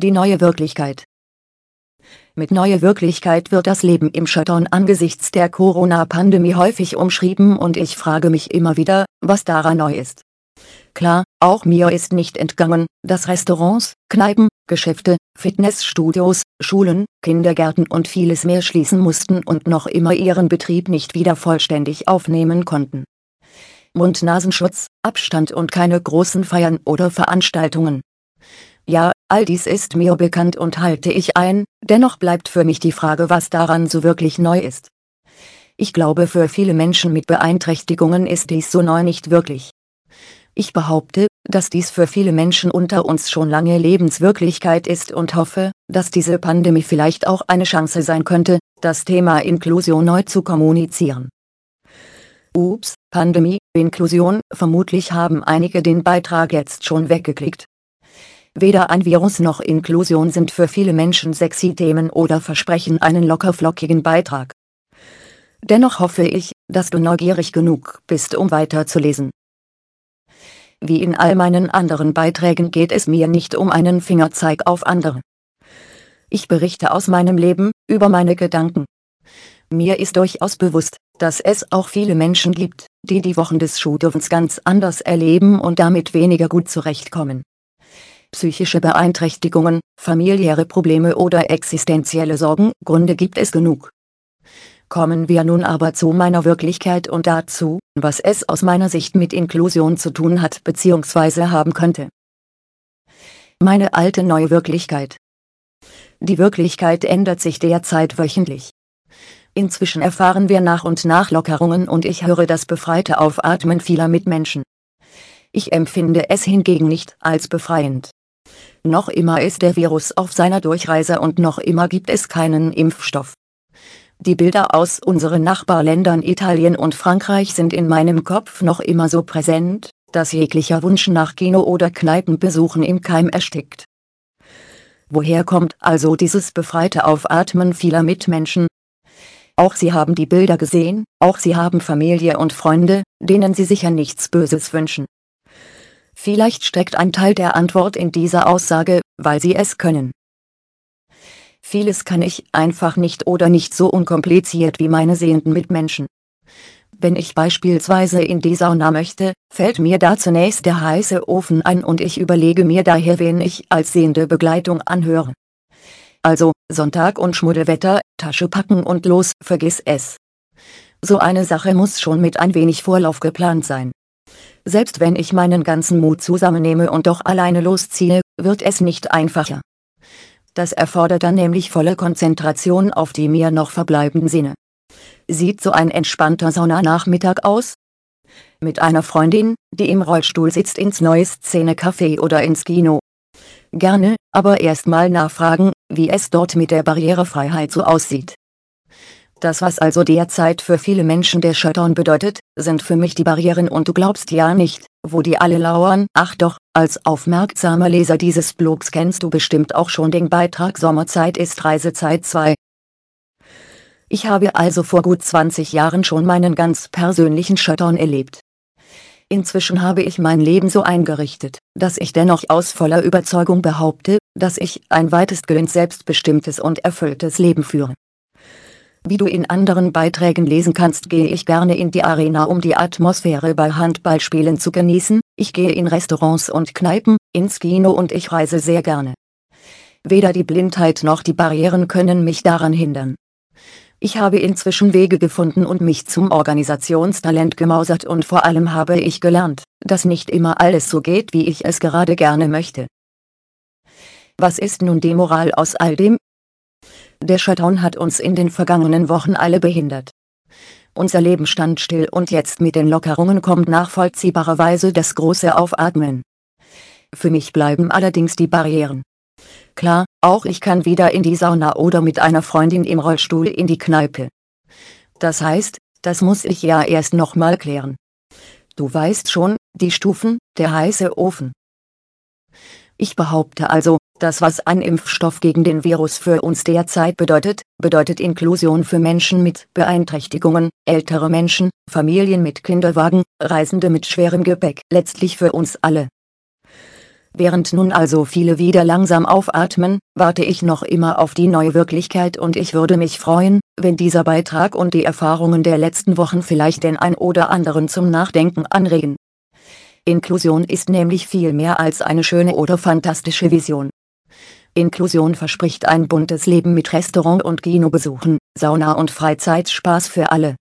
die neue Wirklichkeit. Mit neue Wirklichkeit wird das Leben im Shutdown angesichts der Corona-Pandemie häufig umschrieben und ich frage mich immer wieder, was daran neu ist. Klar, auch mir ist nicht entgangen, dass Restaurants, Kneipen, Geschäfte, Fitnessstudios, Schulen, Kindergärten und vieles mehr schließen mussten und noch immer ihren Betrieb nicht wieder vollständig aufnehmen konnten. Mund-Nasenschutz, Abstand und keine großen Feiern oder Veranstaltungen. Ja, all dies ist mir bekannt und halte ich ein, dennoch bleibt für mich die Frage, was daran so wirklich neu ist. Ich glaube, für viele Menschen mit Beeinträchtigungen ist dies so neu nicht wirklich. Ich behaupte, dass dies für viele Menschen unter uns schon lange Lebenswirklichkeit ist und hoffe, dass diese Pandemie vielleicht auch eine Chance sein könnte, das Thema Inklusion neu zu kommunizieren. Ups, Pandemie, Inklusion, vermutlich haben einige den Beitrag jetzt schon weggeklickt. Weder ein Virus noch Inklusion sind für viele Menschen sexy Themen oder versprechen einen lockerflockigen Beitrag. Dennoch hoffe ich, dass du neugierig genug bist, um weiterzulesen. Wie in all meinen anderen Beiträgen geht es mir nicht um einen Fingerzeig auf andere. Ich berichte aus meinem Leben, über meine Gedanken. Mir ist durchaus bewusst, dass es auch viele Menschen gibt, die die Wochen des Schudowens ganz anders erleben und damit weniger gut zurechtkommen. Psychische Beeinträchtigungen, familiäre Probleme oder existenzielle Sorgen, Gründe gibt es genug. Kommen wir nun aber zu meiner Wirklichkeit und dazu, was es aus meiner Sicht mit Inklusion zu tun hat bzw. haben könnte. Meine alte neue Wirklichkeit. Die Wirklichkeit ändert sich derzeit wöchentlich. Inzwischen erfahren wir nach und nach Lockerungen und ich höre das befreite Aufatmen vieler Mitmenschen. Ich empfinde es hingegen nicht als befreiend. Noch immer ist der Virus auf seiner Durchreise und noch immer gibt es keinen Impfstoff. Die Bilder aus unseren Nachbarländern Italien und Frankreich sind in meinem Kopf noch immer so präsent, dass jeglicher Wunsch nach Kino- oder Kneipenbesuchen im Keim erstickt. Woher kommt also dieses befreite Aufatmen vieler Mitmenschen? Auch sie haben die Bilder gesehen, auch sie haben Familie und Freunde, denen sie sicher nichts Böses wünschen. Vielleicht steckt ein Teil der Antwort in dieser Aussage, weil sie es können. Vieles kann ich einfach nicht oder nicht so unkompliziert wie meine sehenden Mitmenschen. Wenn ich beispielsweise in die Sauna möchte, fällt mir da zunächst der heiße Ofen ein und ich überlege mir daher, wen ich als sehende Begleitung anhöre. Also, Sonntag und Schmuddelwetter, Tasche packen und los, vergiss es. So eine Sache muss schon mit ein wenig Vorlauf geplant sein. Selbst wenn ich meinen ganzen Mut zusammennehme und doch alleine losziehe, wird es nicht einfacher. Das erfordert dann nämlich volle Konzentration auf die mir noch verbleibenden Sinne. Sieht so ein entspannter Saunanachmittag aus? Mit einer Freundin, die im Rollstuhl sitzt ins neue Szene-Café oder ins Kino. Gerne, aber erstmal nachfragen, wie es dort mit der Barrierefreiheit so aussieht. Das was also derzeit für viele Menschen der Shutdown bedeutet, sind für mich die Barrieren und du glaubst ja nicht, wo die alle lauern. Ach doch, als aufmerksamer Leser dieses Blogs kennst du bestimmt auch schon den Beitrag Sommerzeit ist Reisezeit 2. Ich habe also vor gut 20 Jahren schon meinen ganz persönlichen Shutdown erlebt. Inzwischen habe ich mein Leben so eingerichtet, dass ich dennoch aus voller Überzeugung behaupte, dass ich ein weitestgehend selbstbestimmtes und erfülltes Leben führe. Wie du in anderen Beiträgen lesen kannst, gehe ich gerne in die Arena, um die Atmosphäre bei Handballspielen zu genießen, ich gehe in Restaurants und Kneipen, ins Kino und ich reise sehr gerne. Weder die Blindheit noch die Barrieren können mich daran hindern. Ich habe inzwischen Wege gefunden und mich zum Organisationstalent gemausert und vor allem habe ich gelernt, dass nicht immer alles so geht, wie ich es gerade gerne möchte. Was ist nun die Moral aus all dem? Der Shutdown hat uns in den vergangenen Wochen alle behindert. Unser Leben stand still und jetzt mit den Lockerungen kommt nachvollziehbarerweise das große Aufatmen. Für mich bleiben allerdings die Barrieren. Klar, auch ich kann wieder in die Sauna oder mit einer Freundin im Rollstuhl in die Kneipe. Das heißt, das muss ich ja erst nochmal klären. Du weißt schon, die Stufen, der heiße Ofen. Ich behaupte also, das was ein Impfstoff gegen den Virus für uns derzeit bedeutet, bedeutet Inklusion für Menschen mit Beeinträchtigungen, ältere Menschen, Familien mit Kinderwagen, Reisende mit schwerem Gepäck, letztlich für uns alle. Während nun also viele wieder langsam aufatmen, warte ich noch immer auf die neue Wirklichkeit und ich würde mich freuen, wenn dieser Beitrag und die Erfahrungen der letzten Wochen vielleicht den ein oder anderen zum Nachdenken anregen. Inklusion ist nämlich viel mehr als eine schöne oder fantastische Vision. Inklusion verspricht ein buntes Leben mit Restaurant und Kinobesuchen, Sauna und Freizeitspaß für alle.